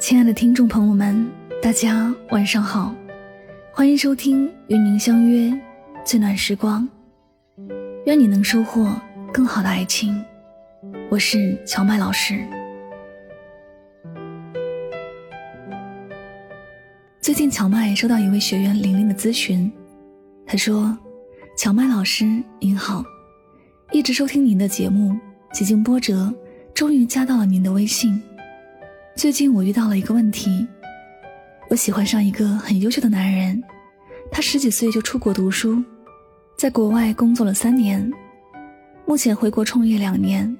亲爱的听众朋友们，大家晚上好，欢迎收听与您相约最暖时光，愿你能收获更好的爱情。我是乔麦老师。最近，乔麦收到一位学员玲玲的咨询，她说：“乔麦老师您好，一直收听您的节目，几经波折，终于加到了您的微信。最近我遇到了一个问题，我喜欢上一个很优秀的男人，他十几岁就出国读书，在国外工作了三年，目前回国创业两年。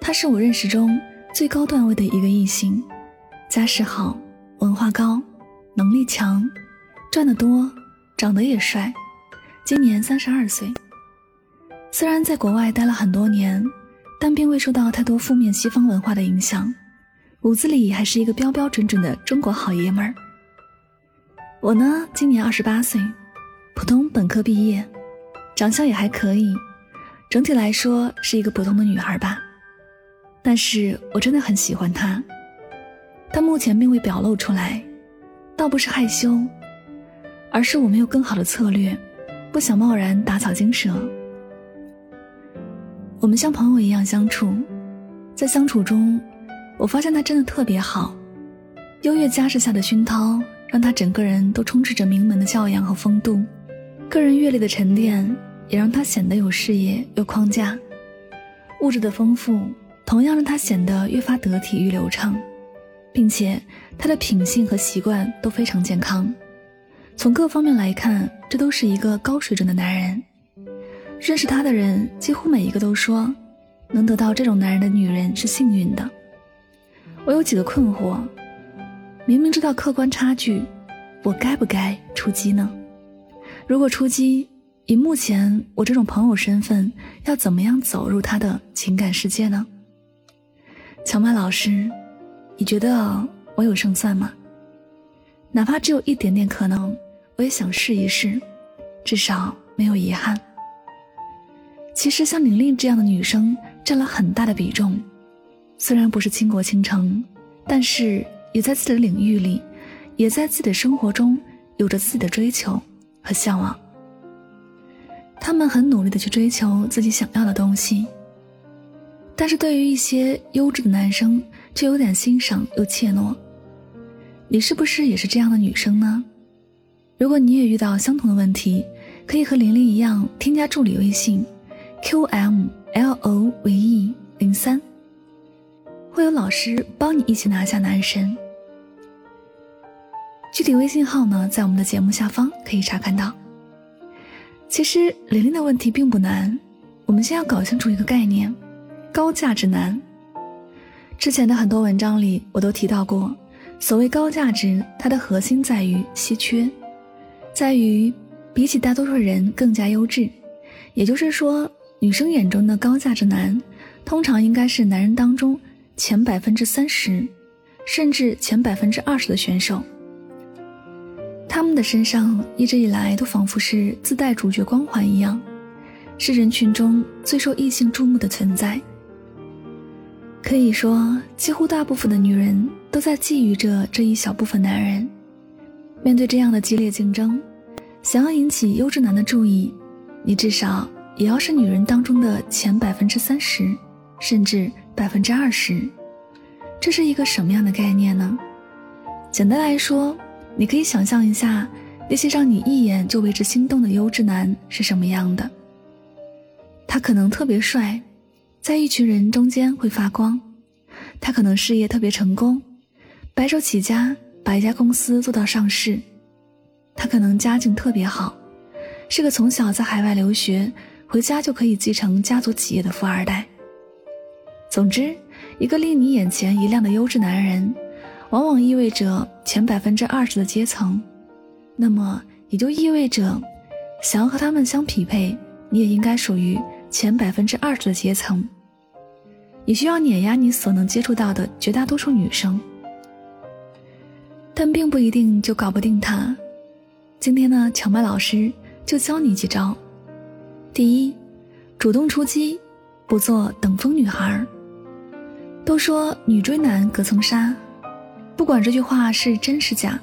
他是我认识中最高段位的一个异性，家世好，文化高。”能力强，赚得多，长得也帅，今年三十二岁。虽然在国外待了很多年，但并未受到太多负面西方文化的影响，骨子里还是一个标标准准的中国好爷们儿。我呢，今年二十八岁，普通本科毕业，长相也还可以，整体来说是一个普通的女孩吧。但是我真的很喜欢她，但目前并未表露出来。倒不是害羞，而是我没有更好的策略，不想贸然打草惊蛇。我们像朋友一样相处，在相处中，我发现他真的特别好。优越家世下的熏陶，让他整个人都充斥着名门的教养和风度；个人阅历的沉淀，也让他显得有视野、有框架；物质的丰富，同样让他显得越发得体与流畅。并且他的品性和习惯都非常健康，从各方面来看，这都是一个高水准的男人。认识他的人几乎每一个都说，能得到这种男人的女人是幸运的。我有几个困惑：明明知道客观差距，我该不该出击呢？如果出击，以目前我这种朋友身份，要怎么样走入他的情感世界呢？乔曼老师。你觉得我有胜算吗？哪怕只有一点点可能，我也想试一试，至少没有遗憾。其实像玲玲这样的女生占了很大的比重，虽然不是倾国倾城，但是也在自己的领域里，也在自己的生活中有着自己的追求和向往。他们很努力的去追求自己想要的东西，但是对于一些优质的男生。却有点欣赏又怯懦，你是不是也是这样的女生呢？如果你也遇到相同的问题，可以和玲玲一样添加助理微信，qmlove 零三，会有老师帮你一起拿下男神。具体微信号呢，在我们的节目下方可以查看到。其实玲玲的问题并不难，我们先要搞清楚一个概念：高价值男。之前的很多文章里，我都提到过，所谓高价值，它的核心在于稀缺，在于比起大多数人更加优质。也就是说，女生眼中的高价值男，通常应该是男人当中前百分之三十，甚至前百分之二十的选手。他们的身上一直以来都仿佛是自带主角光环一样，是人群中最受异性注目的存在。可以说，几乎大部分的女人都在觊觎着这一小部分男人。面对这样的激烈竞争，想要引起优质男的注意，你至少也要是女人当中的前百分之三十，甚至百分之二十。这是一个什么样的概念呢？简单来说，你可以想象一下，那些让你一眼就为之心动的优质男是什么样的。他可能特别帅。在一群人中间会发光，他可能事业特别成功，白手起家把一家公司做到上市，他可能家境特别好，是个从小在海外留学，回家就可以继承家族企业的富二代。总之，一个令你眼前一亮的优质男人，往往意味着前百分之二十的阶层，那么也就意味着，想要和他们相匹配，你也应该属于前百分之二十的阶层。你需要碾压你所能接触到的绝大多数女生，但并不一定就搞不定他。今天呢，荞麦老师就教你几招。第一，主动出击，不做等风女孩。都说女追男隔层纱，不管这句话是真是假，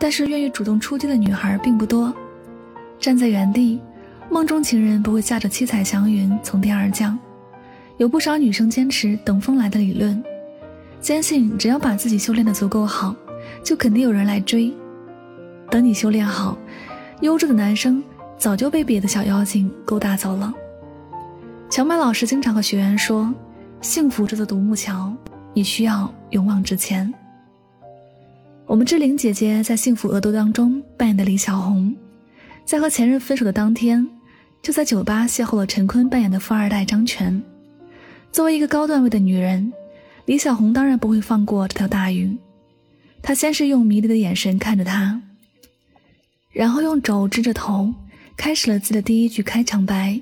但是愿意主动出击的女孩并不多。站在原地，梦中情人不会驾着七彩祥云从天而降。有不少女生坚持等风来的理论，坚信只要把自己修炼的足够好，就肯定有人来追。等你修炼好，优质的男生早就被别的小妖精勾搭走了。乔麦老师经常和学员说：“幸福这座独木桥，你需要勇往直前。”我们志玲姐姐在《幸福额度》当中扮演的李小红，在和前任分手的当天，就在酒吧邂逅了陈坤扮演的富二代张全。作为一个高段位的女人，李小红当然不会放过这条大鱼。她先是用迷离的眼神看着他，然后用肘支着头，开始了自己的第一句开场白。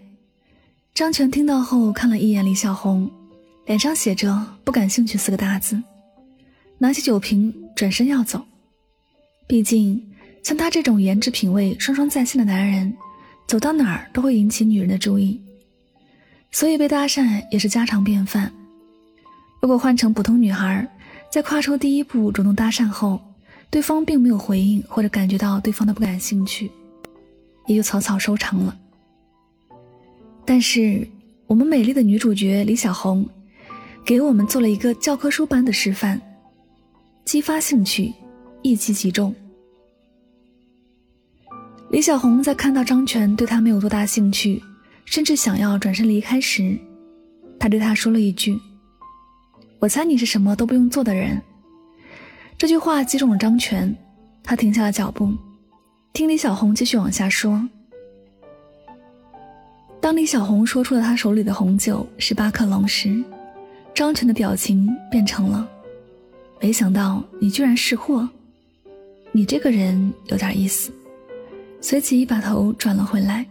张全听到后看了一眼李小红，脸上写着“不感兴趣”四个大字，拿起酒瓶转身要走。毕竟，像他这种颜值品味双双在线的男人，走到哪儿都会引起女人的注意。所以被搭讪也是家常便饭。如果换成普通女孩，在跨出第一步主动搭讪后，对方并没有回应或者感觉到对方的不感兴趣，也就草草收场了。但是我们美丽的女主角李小红，给我们做了一个教科书般的示范：激发兴趣，一击即中。李小红在看到张全对她没有多大兴趣。甚至想要转身离开时，他对他说了一句：“我猜你是什么都不用做的人。”这句话击中了张全，他停下了脚步，听李小红继续往下说。当李小红说出了他手里的红酒是巴克龙时，张全的表情变成了：“没想到你居然识货，你这个人有点意思。”随即把头转了回来。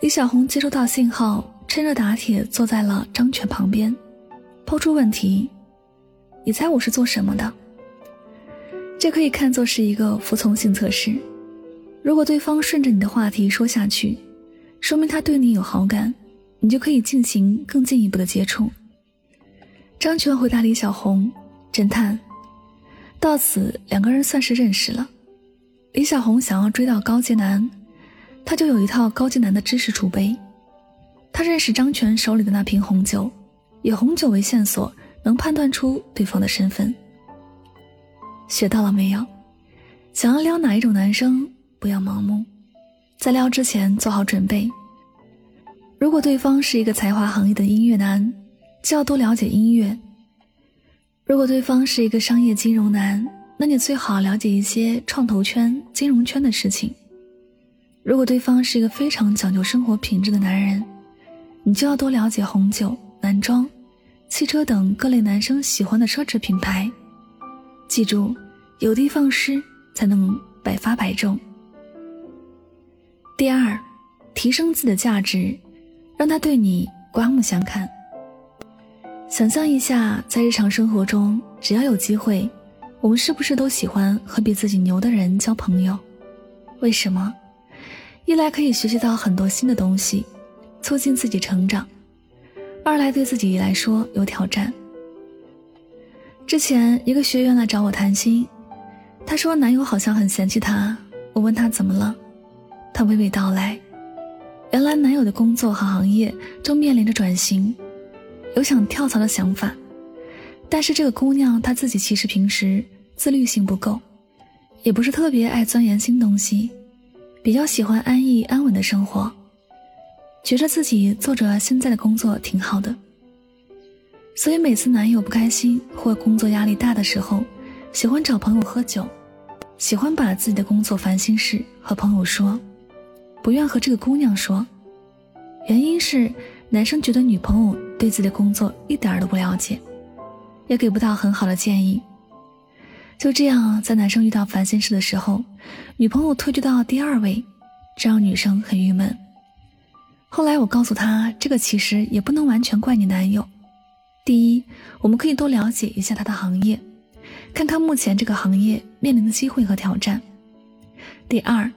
李小红接收到信号，趁热打铁坐在了张全旁边，抛出问题：“你猜我是做什么的？”这可以看作是一个服从性测试。如果对方顺着你的话题说下去，说明他对你有好感，你就可以进行更进一步的接触。张全回答李小红：“侦探。”到此，两个人算是认识了。李小红想要追到高阶男。他就有一套高级男的知识储备，他认识张全手里的那瓶红酒，以红酒为线索，能判断出对方的身份。学到了没有？想要撩哪一种男生，不要盲目，在撩之前做好准备。如果对方是一个才华横溢的音乐男，就要多了解音乐；如果对方是一个商业金融男，那你最好了解一些创投圈、金融圈的事情。如果对方是一个非常讲究生活品质的男人，你就要多了解红酒、男装、汽车等各类男生喜欢的奢侈品牌。记住，有的放矢才能百发百中。第二，提升自己的价值，让他对你刮目相看。想象一下，在日常生活中，只要有机会，我们是不是都喜欢和比自己牛的人交朋友？为什么？一来可以学习到很多新的东西，促进自己成长；二来对自己来说有挑战。之前一个学员来找我谈心，她说男友好像很嫌弃她。我问她怎么了，她娓娓道来：原来男友的工作和行业正面临着转型，有想跳槽的想法。但是这个姑娘她自己其实平时自律性不够，也不是特别爱钻研新东西。比较喜欢安逸安稳的生活，觉得自己做着现在的工作挺好的，所以每次男友不开心或工作压力大的时候，喜欢找朋友喝酒，喜欢把自己的工作烦心事和朋友说，不愿和这个姑娘说，原因是男生觉得女朋友对自己的工作一点都不了解，也给不到很好的建议。就这样，在男生遇到烦心事的时候，女朋友退居到第二位，这让女生很郁闷。后来我告诉她，这个其实也不能完全怪你男友。第一，我们可以多了解一下他的行业，看看目前这个行业面临的机会和挑战。第二，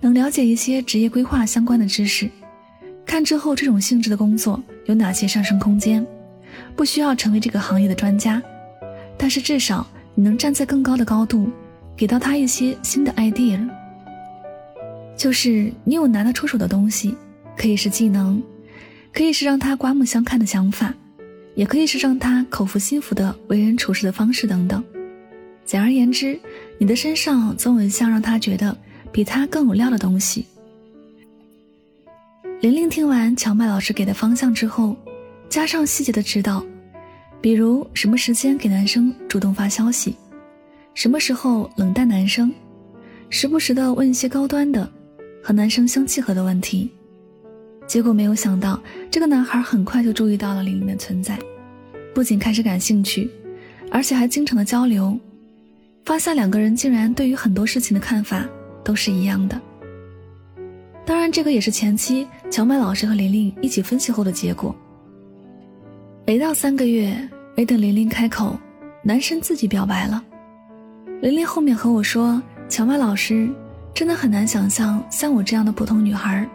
能了解一些职业规划相关的知识，看之后这种性质的工作有哪些上升空间。不需要成为这个行业的专家，但是至少你能站在更高的高度，给到他一些新的 idea。就是你有拿得出手的东西，可以是技能，可以是让他刮目相看的想法，也可以是让他口服心服的为人处事的方式等等。简而言之，你的身上总有一项让他觉得比他更有料的东西。玲玲听完荞麦老师给的方向之后。加上细节的指导，比如什么时间给男生主动发消息，什么时候冷淡男生，时不时的问一些高端的和男生相契合的问题。结果没有想到，这个男孩很快就注意到了玲玲的存在，不仅开始感兴趣，而且还经常的交流，发现两个人竟然对于很多事情的看法都是一样的。当然，这个也是前期乔麦老师和玲玲一起分析后的结果。没到三个月，没等琳琳开口，男生自己表白了。琳琳后面和我说：“乔麦老师真的很难想象，像我这样的普通女孩，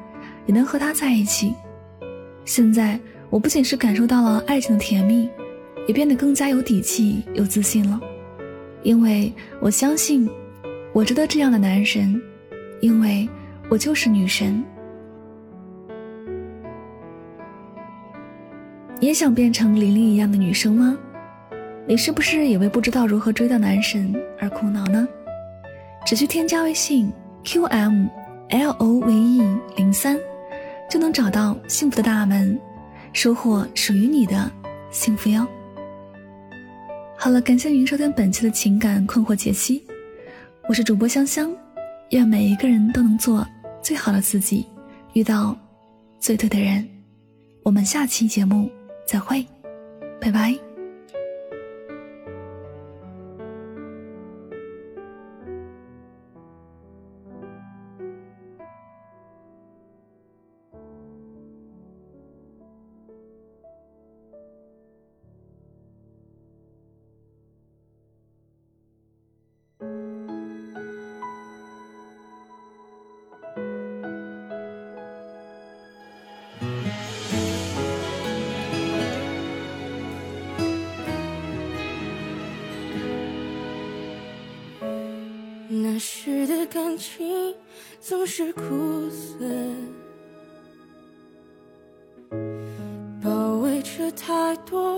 也能和他在一起。现在我不仅是感受到了爱情的甜蜜，也变得更加有底气、有自信了。因为我相信，我值得这样的男神，因为我就是女神。”也想变成玲玲一样的女生吗？你是不是也为不知道如何追到男神而苦恼呢？只需添加微信 q m l o v e 零三，就能找到幸福的大门，收获属于你的幸福哟。好了，感谢您收听本期的情感困惑解析，我是主播香香，愿每一个人都能做最好的自己，遇到最对的人。我们下期节目。再会，拜拜。总是苦涩，包围着太多